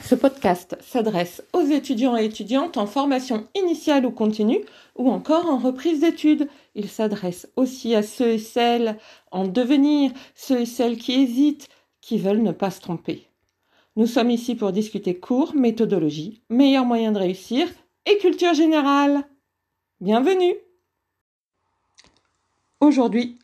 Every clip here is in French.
Ce podcast s'adresse aux étudiants et étudiantes en formation initiale ou continue ou encore en reprise d'études. Il s'adresse aussi à ceux et celles en devenir, ceux et celles qui hésitent, qui veulent ne pas se tromper. Nous sommes ici pour discuter cours, méthodologie, meilleurs moyens de réussir et culture générale. Bienvenue Aujourd'hui,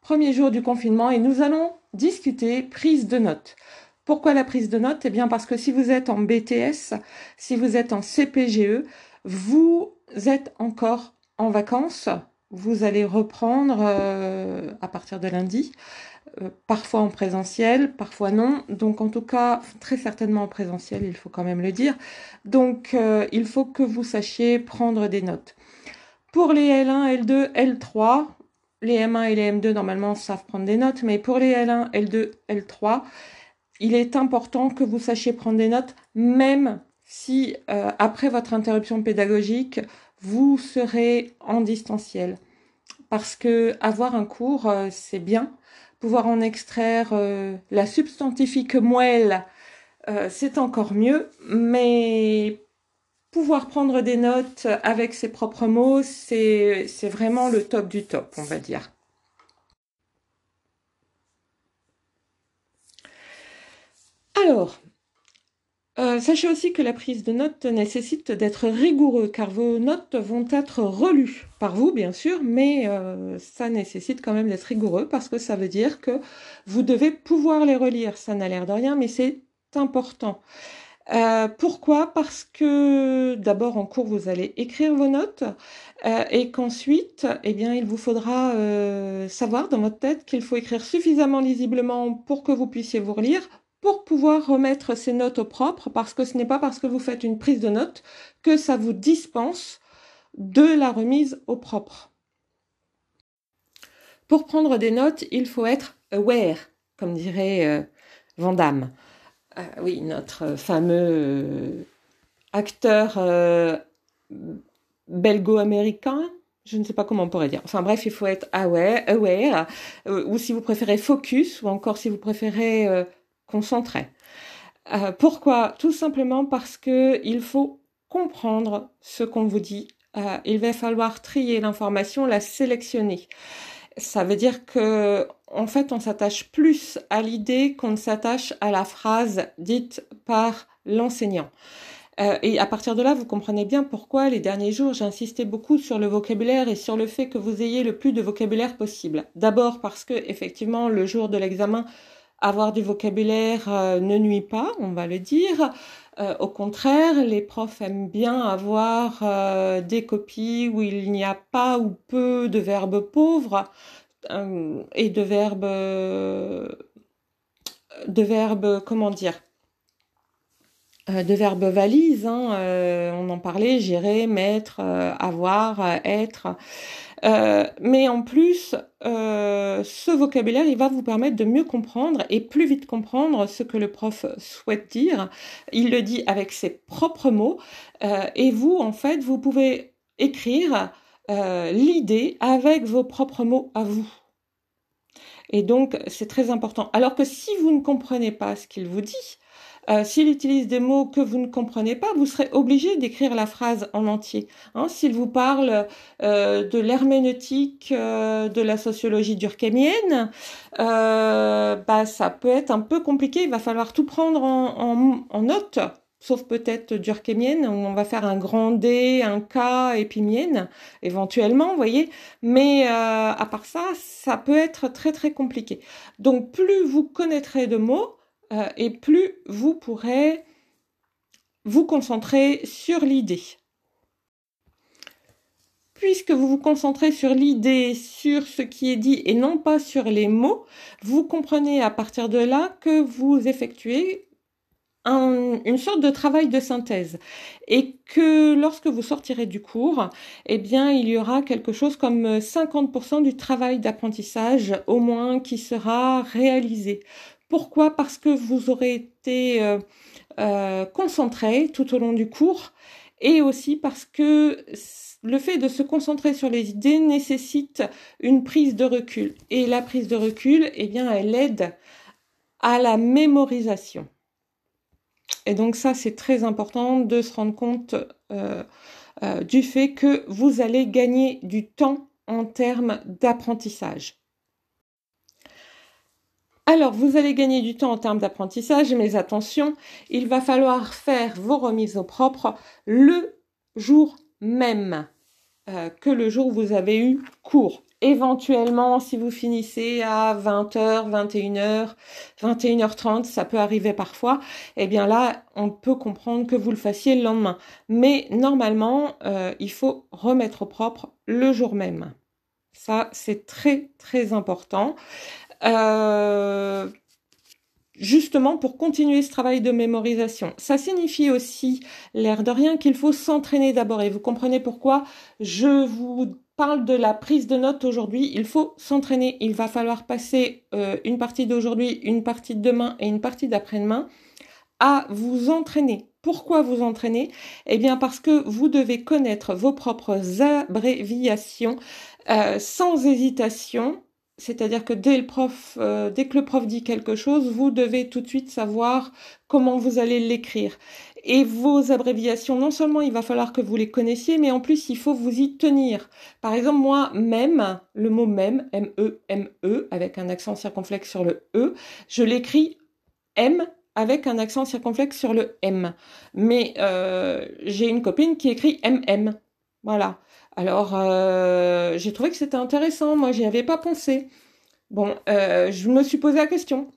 premier jour du confinement et nous allons discuter prise de notes. Pourquoi la prise de notes? Eh bien parce que si vous êtes en BTS, si vous êtes en CPGE, vous êtes encore en vacances. Vous allez reprendre euh, à partir de lundi, euh, parfois en présentiel, parfois non. Donc en tout cas, très certainement en présentiel, il faut quand même le dire. Donc euh, il faut que vous sachiez prendre des notes. Pour les L1, L2, L3, les M1 et les M2 normalement savent prendre des notes, mais pour les L1, L2, L3, il est important que vous sachiez prendre des notes, même si euh, après votre interruption pédagogique, vous serez en distanciel. Parce que avoir un cours, euh, c'est bien. Pouvoir en extraire euh, la substantifique moelle, c'est encore mieux. Mais pouvoir prendre des notes avec ses propres mots, c'est vraiment le top du top, on va dire. Alors, euh, sachez aussi que la prise de notes nécessite d'être rigoureux car vos notes vont être relues par vous bien sûr, mais euh, ça nécessite quand même d'être rigoureux parce que ça veut dire que vous devez pouvoir les relire. Ça n'a l'air de rien, mais c'est important. Euh, pourquoi? Parce que d'abord en cours vous allez écrire vos notes et qu'ensuite, eh bien, il vous faudra savoir dans votre tête qu'il faut écrire suffisamment lisiblement pour que vous puissiez vous relire pour pouvoir remettre ces notes au propre, parce que ce n'est pas parce que vous faites une prise de notes que ça vous dispense de la remise au propre. Pour prendre des notes, il faut être aware, comme dirait euh, Vandamme. Euh, oui, notre fameux euh, acteur belgo-américain, je ne sais pas comment on pourrait dire. Enfin bref, il faut être aware, aware ou si vous préférez focus, ou encore si vous préférez concentré. Euh, pourquoi? Tout simplement parce que il faut comprendre ce qu'on vous dit. Euh, il va falloir trier l'information, la sélectionner. Ça veut dire que, en fait, on s'attache plus à l'idée qu'on ne s'attache à la phrase dite par l'enseignant. Euh, et à partir de là, vous comprenez bien pourquoi les derniers jours, j'ai insisté beaucoup sur le vocabulaire et sur le fait que vous ayez le plus de vocabulaire possible. D'abord parce que, effectivement, le jour de l'examen, avoir du vocabulaire euh, ne nuit pas, on va le dire. Euh, au contraire, les profs aiment bien avoir euh, des copies où il n'y a pas ou peu de verbes pauvres et de verbes de verbes comment dire de verbes valises, hein, on en parlait, gérer, mettre, avoir, être. Euh, mais en plus, euh, ce vocabulaire, il va vous permettre de mieux comprendre et plus vite comprendre ce que le prof souhaite dire. Il le dit avec ses propres mots. Euh, et vous, en fait, vous pouvez écrire l'idée avec vos propres mots à vous. Et donc, c'est très important. Alors que si vous ne comprenez pas ce qu'il vous dit, euh, s'il utilise des mots que vous ne comprenez pas, vous serez obligé d'écrire la phrase en entier. Hein. S'il vous parle euh, de l'herméneutique, euh, de la sociologie durkheimienne, bah, ça peut être un peu compliqué. Il va falloir tout prendre en, en, note sauf peut-être durkheimienne, où on va faire un grand D, un K et puis mienne, éventuellement, vous voyez. Mais à part ça, ça peut être très très compliqué. Donc plus vous connaîtrez de mots, euh, et plus vous pourrez vous concentrer sur l'idée. Puisque vous vous concentrez sur l'idée, sur ce qui est dit et non pas sur les mots, vous comprenez à partir de là que vous effectuez une sorte de travail de synthèse et que lorsque vous sortirez du cours, eh il y aura quelque chose comme 50% du travail d'apprentissage au moins qui sera réalisé. Pourquoi? Parce que vous aurez été euh, euh, concentré tout au long du cours et aussi parce que le fait de se concentrer sur les idées nécessite une prise de recul. Et la prise de recul, eh bien, elle aide à la mémorisation. Et donc ça, c'est très important de se rendre compte du fait que vous allez gagner du temps en termes d'apprentissage. Alors, vous allez gagner du temps en termes d'apprentissage, mais attention, il va falloir faire vos remises au propre le jour même euh, que le jour où vous avez eu cours. Éventuellement, si vous finissez à 20h, 21h, 21h30, ça peut arriver parfois, eh bien là, on peut comprendre que vous le fassiez le lendemain. Mais normalement, euh, il faut remettre au propre le jour même. Ça, c'est très, très important. Euh, justement pour continuer ce travail de mémorisation. Ça signifie aussi, l'air de rien, qu'il faut s'entraîner d'abord. Et vous comprenez pourquoi je vous parle de la prise de notes aujourd'hui. Il faut s'entraîner. Il va falloir passer euh, une partie d'aujourd'hui, une partie de demain et une partie d'après-demain à vous entraîner. Pourquoi vous entraîner? Eh bien parce que vous devez connaître vos propres abréviations euh, sans hésitation c'est-à-dire que dès le prof, euh, dès que le prof dit quelque chose, vous devez tout de suite savoir comment vous allez l'écrire. Et vos abréviations, non seulement il va falloir que vous les connaissiez, mais en plus il faut vous y tenir. Par exemple, moi, même, le mot même, M-E, M-E, avec un accent circonflexe sur le E, je l'écris M avec un accent circonflexe sur le M. Mais euh, j'ai une copine qui écrit MM. Voilà. Alors, euh, j'ai trouvé que c'était intéressant. Moi, j'y avais pas pensé. Bon, euh, je me suis posé la question.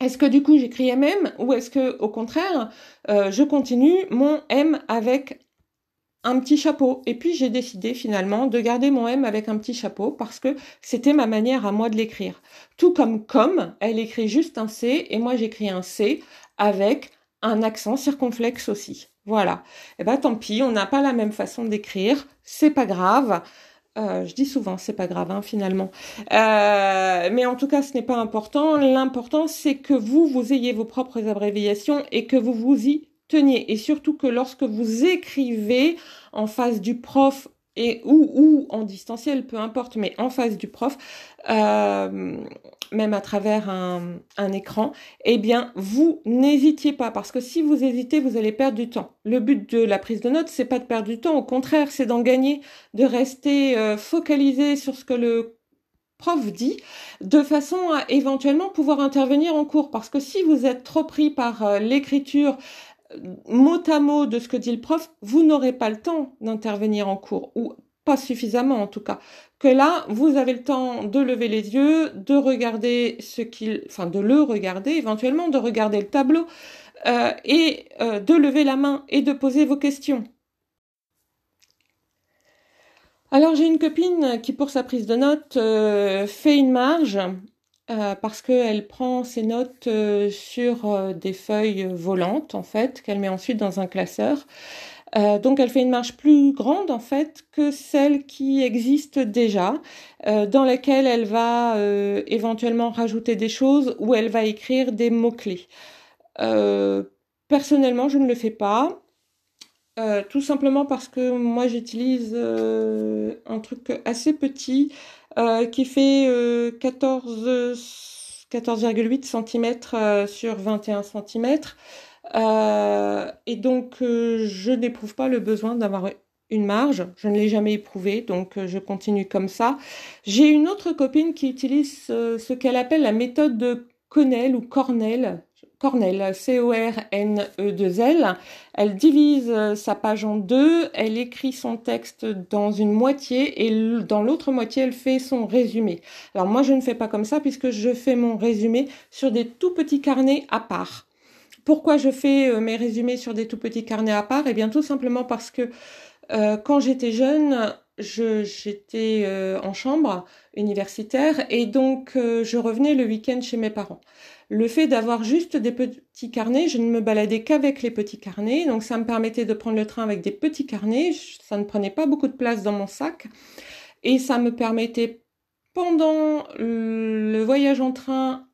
Est-ce que du coup j'écris MM ou est-ce que au contraire euh, je continue mon M avec un petit chapeau? Et puis j'ai décidé finalement de garder mon M avec un petit chapeau parce que c'était ma manière à moi de l'écrire. Tout comme comme, elle écrit juste un C et moi j'écris un C avec un accent circonflexe aussi. Voilà. Eh ben tant pis, on n'a pas la même façon d'écrire, c'est pas grave. Euh, je dis souvent, c'est pas grave hein, finalement. Euh, mais en tout cas, ce n'est pas important. L'important, c'est que vous, vous ayez vos propres abréviations et que vous vous y teniez. Et surtout que lorsque vous écrivez en face du prof et ou, ou en distanciel, peu importe, mais en face du prof, euh, même à travers un, écran, eh bien, vous n'hésitiez pas, parce que si vous hésitez, vous allez perdre du temps. Le but de la prise de notes, c'est pas de perdre du temps, au contraire, c'est d'en gagner, de rester euh, focalisé sur ce que le prof dit, de façon à éventuellement pouvoir intervenir en cours, parce que si vous êtes trop pris par euh, l'écriture, mot à mot de ce que dit le prof, vous n'aurez pas le temps d'intervenir en cours, ou pas suffisamment en tout cas. Que là, vous avez le temps de lever les yeux, de regarder ce qu'il, enfin de le regarder, éventuellement de regarder le tableau, euh, et euh, de lever la main et de poser vos questions. Alors j'ai une copine qui pour sa prise de notes euh, fait une marge euh, parce qu'elle prend ses notes euh, sur euh, des feuilles volantes, en fait, qu'elle met ensuite dans un classeur. donc elle fait une marge plus grande en fait que celle qui existe déjà, dans laquelle elle va éventuellement rajouter des choses ou elle va écrire des mots-clés. personnellement, je ne le fais pas. tout simplement parce que moi j'utilise un truc assez petit euh, qui fait 14 euh, 14,8 cm euh, sur 21 cm. et donc, je n'éprouve pas le besoin d'avoir une marge. Je ne l'ai jamais éprouvé, donc je continue comme ça. J'ai une autre copine qui utilise ce qu'elle appelle la méthode de Connell ou Cornell. Cornell, C-O-R-N-E-2-L. Elle divise euh, sa page en deux, elle écrit son texte dans une moitié et dans l'autre moitié, elle fait son résumé. Alors moi, je ne fais pas comme ça puisque je fais mon résumé sur des tout petits carnets à part. Pourquoi je fais euh, mes résumés sur des tout petits carnets à part? Eh bien, tout simplement parce que euh, quand j'étais jeune, j'étais en chambre universitaire et donc je revenais le week-end chez mes parents le fait d'avoir juste des petits carnets, je ne me baladais qu'avec les petits carnets, donc ça me permettait de prendre le train avec des petits carnets, ça ne prenait pas beaucoup de place dans mon sac, et ça me permettait pendant le voyage en train,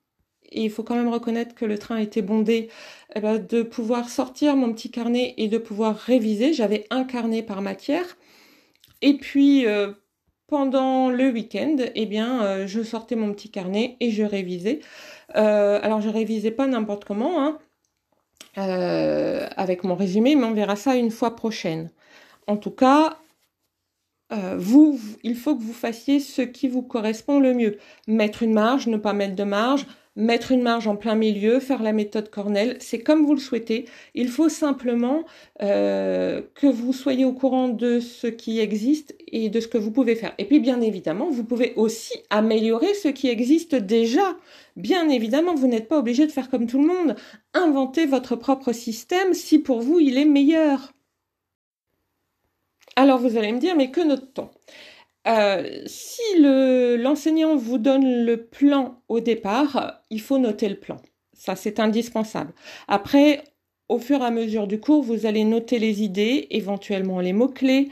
il faut quand même reconnaître que le train était bondé, eh ben, de pouvoir sortir mon petit carnet et de pouvoir réviser. J'avais un carnet par matière. Et puis, euh, pendant le week-end, eh bien, euh, je sortais mon petit carnet et je révisais. Euh, alors je révisais pas n'importe comment. Hein. avec mon résumé, mais on verra ça une fois prochaine. En tout cas, vous, il faut que vous fassiez ce qui vous correspond le mieux. Mettre une marge, ne pas mettre de marge, mettre une marge en plein milieu, faire la méthode Cornell, c'est comme vous le souhaitez. Il faut simplement euh, que vous soyez au courant de ce qui existe et de ce que vous pouvez faire. Et puis bien évidemment, vous pouvez aussi améliorer ce qui existe déjà. Bien évidemment, vous n'êtes pas obligé de faire comme tout le monde. Inventez votre propre système si pour vous il est meilleur. Alors vous allez me dire, mais que note-t-on? Euh, si l'enseignant vous donne le plan au départ, il faut noter le plan. Ça, c'est indispensable. Après, au fur et à mesure du cours, vous allez noter les idées, éventuellement les mots-clés.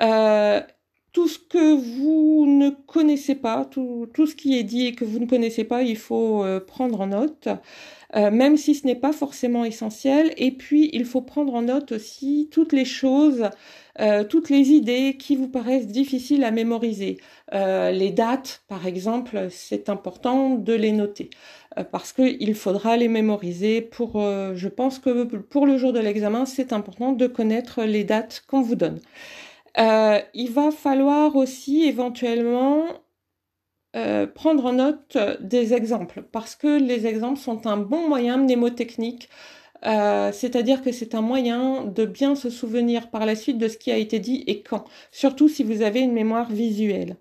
Euh, tout ce que vous ne connaissez pas, tout, ce qui est dit et que vous ne connaissez pas, il faut euh, prendre en note, même si ce n'est pas forcément essentiel. Et puis, il faut prendre en note aussi toutes les choses euh, toutes les idées qui vous paraissent difficiles à mémoriser. Euh, les dates, par exemple, c'est important de les noter euh, parce qu'il faudra les mémoriser pour, je pense que pour le jour de l'examen, c'est important de connaître les dates qu'on vous donne. Il va falloir aussi éventuellement prendre en note des exemples parce que les exemples sont un bon moyen mnémotechnique euh, c'est-à-dire que c'est un moyen de bien se souvenir par la suite de ce qui a été dit et quand, surtout si vous avez une mémoire visuelle.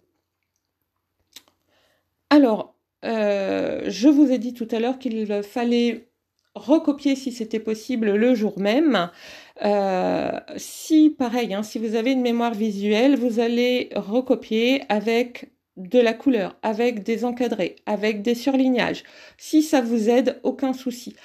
Alors, euh, je vous ai dit tout à l'heure qu'il fallait recopier si c'était possible le jour même. Euh, si, pareil, hein, si vous avez une mémoire visuelle, vous allez recopier avec de la couleur, avec des encadrés, avec des surlignages. Si ça vous aide, aucun souci.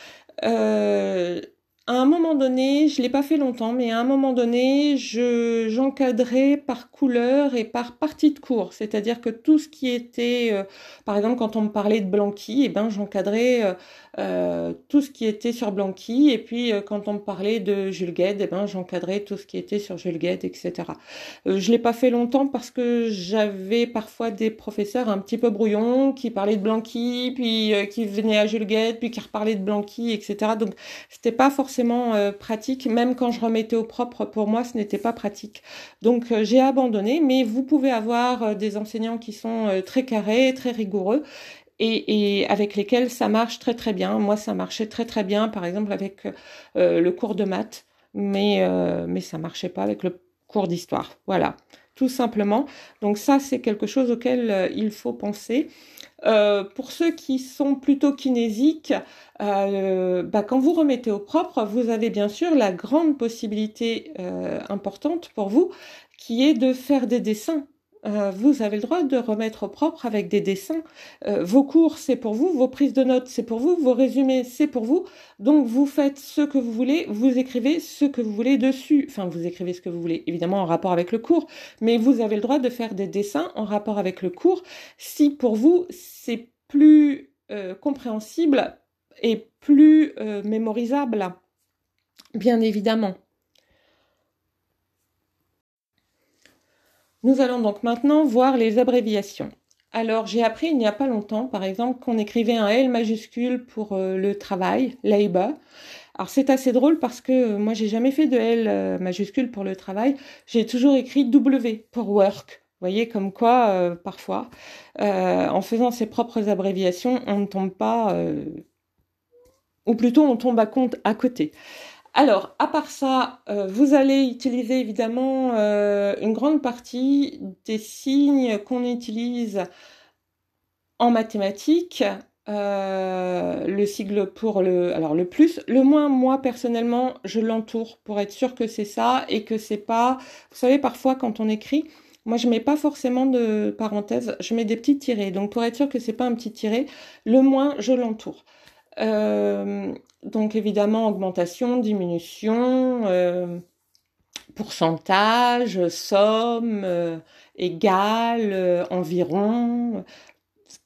Euh, à un moment donné, je l'ai pas fait longtemps, mais à un moment donné, je j'encadrais par couleur et par partie de cours, c'est-à-dire que tout ce qui était, euh, par exemple, quand on me parlait de Blanqui, eh ben j'encadrais euh, euh, tout ce qui était sur Blanqui, et puis euh, quand on me parlait de Jules Gued, eh ben, j'encadrais tout ce qui était sur Jules Gued, etc. Je l'ai pas fait longtemps parce que j'avais parfois des professeurs un petit peu brouillons qui parlaient de Blanqui, puis qui venaient à Jules Gued, puis qui reparlaient de Blanqui, etc. Donc c'était pas forcément pratique, même quand je remettais au propre, pour moi ce n'était pas pratique. Donc j'ai abandonné, mais vous pouvez avoir des enseignants qui sont très carrés, très rigoureux, et, avec lesquels ça marche très très bien. Moi, ça marchait très très bien, par exemple avec euh, le cours de maths, mais euh, mais ça marchait pas avec le cours d'histoire. Voilà, tout simplement. Donc ça, c'est quelque chose auquel euh, il faut penser. pour ceux qui sont plutôt kinésiques, bah, quand vous remettez au propre, vous avez bien sûr la grande possibilité importante pour vous qui est de faire des dessins euh, vous avez le droit de remettre au propre avec des dessins. Euh, vos cours, c'est pour vous, vos prises de notes, c'est pour vous, vos résumés, c'est pour vous. Donc vous faites ce que vous voulez, vous écrivez ce que vous voulez dessus. Enfin, vous écrivez ce que vous voulez, évidemment en rapport avec le cours, mais vous avez le droit de faire des dessins en rapport avec le cours si pour vous c'est plus euh, compréhensible et plus mémorisable, bien évidemment. Nous allons donc maintenant voir les abréviations. Alors j'ai appris il n'y a pas longtemps, par exemple, qu'on écrivait un L majuscule pour euh, le travail, labor. Alors c'est assez drôle parce que euh, moi j'ai jamais fait de L euh, majuscule pour le travail, j'ai toujours écrit W pour work. Vous voyez comme quoi parfois, en faisant ses propres abréviations, on ne tombe pas, ou plutôt on tombe à compte à côté. Alors, à part ça, euh, vous allez utiliser évidemment euh, une grande partie des signes qu'on utilise en mathématiques. Euh, le sigle pour le, alors le plus, le moins, moi personnellement, je l'entoure pour être sûr que c'est ça et que c'est pas, vous savez, parfois quand on écrit, moi je mets pas forcément de parenthèses, je mets des petits tirés. Donc pour être sûr que c'est pas un petit tiré, le moins, je l'entoure. Euh, donc évidemment, augmentation, diminution, euh, pourcentage, somme, euh, égal, euh, environ.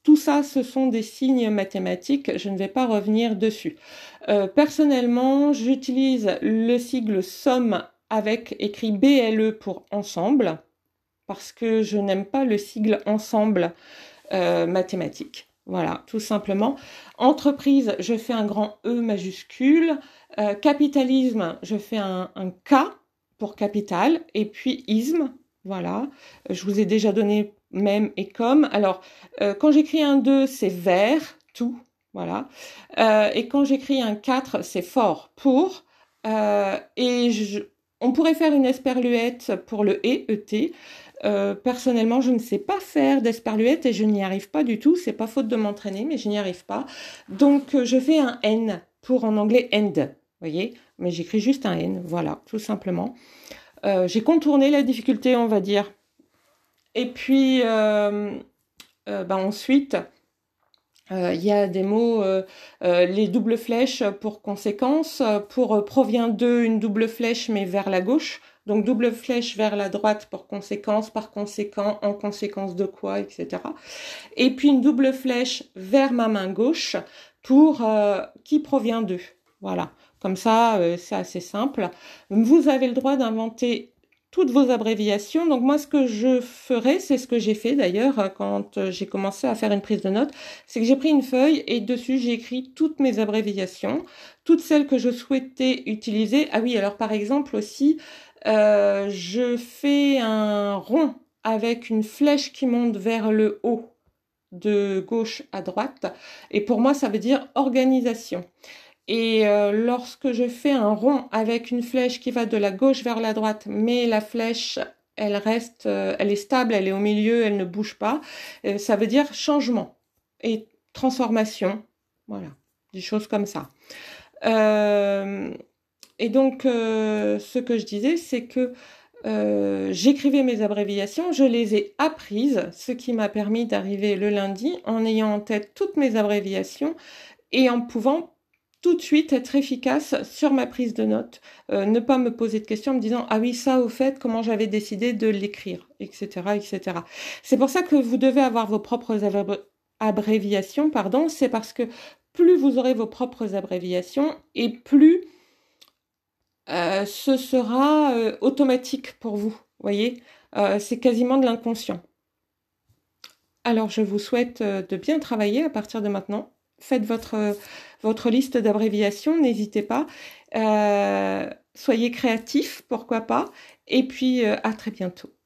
Tout ça, ce sont des signes mathématiques. Je ne vais pas revenir dessus. personnellement, j'utilise le sigle somme avec écrit BLE pour ensemble parce que je n'aime pas le sigle ensemble mathématique. Voilà, tout simplement. Entreprise, je fais un grand E majuscule. Euh, capitalisme, je fais un, K pour capital. Et puis isme, voilà. Je vous ai déjà donné même et comme. Alors, euh, quand j'écris un 2, c'est vers, tout. Voilà. Euh, et quand j'écris un 4, c'est fort, pour. et on pourrait faire une esperluette pour le E, ET. Euh, personnellement, je ne sais pas faire d'esperluette et je n'y arrive pas du tout. C'est pas faute de m'entraîner, mais je n'y arrive pas. Donc, euh, je fais un N pour en anglais end. Voyez, mais j'écris juste un N. Voilà, tout simplement. Euh, j'ai contourné la difficulté, on va dire. Et puis, ben ensuite, il y a des mots, les doubles flèches pour conséquence. Pour provient de une double flèche, mais vers la gauche. Donc double flèche vers la droite pour conséquence, par conséquent, en conséquence de quoi, etc. Et puis une double flèche vers ma main gauche pour euh, qui provient d'eux. Voilà, comme ça, euh, c'est assez simple. Vous avez le droit d'inventer toutes vos abréviations. Donc moi, ce que je ferai, c'est ce que j'ai fait d'ailleurs quand j'ai commencé à faire une prise de notes, c'est que j'ai pris une feuille et dessus j'ai écrit toutes mes abréviations, toutes celles que je souhaitais utiliser. Ah oui, alors par exemple aussi, euh, je fais un rond avec une flèche qui monte vers le haut de gauche à droite. Et pour moi, ça veut dire organisation. Et euh, lorsque je fais un rond avec une flèche qui va de la gauche vers la droite, mais la flèche, elle reste, euh, elle est stable, elle est au milieu, elle ne bouge pas, ça veut dire changement et transformation. Voilà, des choses comme ça. Et donc, euh, ce que je disais, c'est que euh, j'écrivais mes abréviations, je les ai apprises, ce qui m'a permis d'arriver le lundi en ayant en tête toutes mes abréviations et en pouvant tout de suite être efficace sur ma prise de notes, euh, ne pas me poser de questions en me disant ah oui ça au fait comment j'avais décidé de l'écrire, etc., etc. C'est pour ça que vous devez avoir vos propres abréviations, pardon, c'est parce que plus vous aurez vos propres abréviations et plus euh, ce sera euh, automatique pour vous. Voyez, euh, c'est quasiment de l'inconscient. Alors, je vous souhaite de bien travailler à partir de maintenant. Faites votre, votre liste d'abréviations, n'hésitez pas. soyez créatifs, pourquoi pas. Et puis, à très bientôt.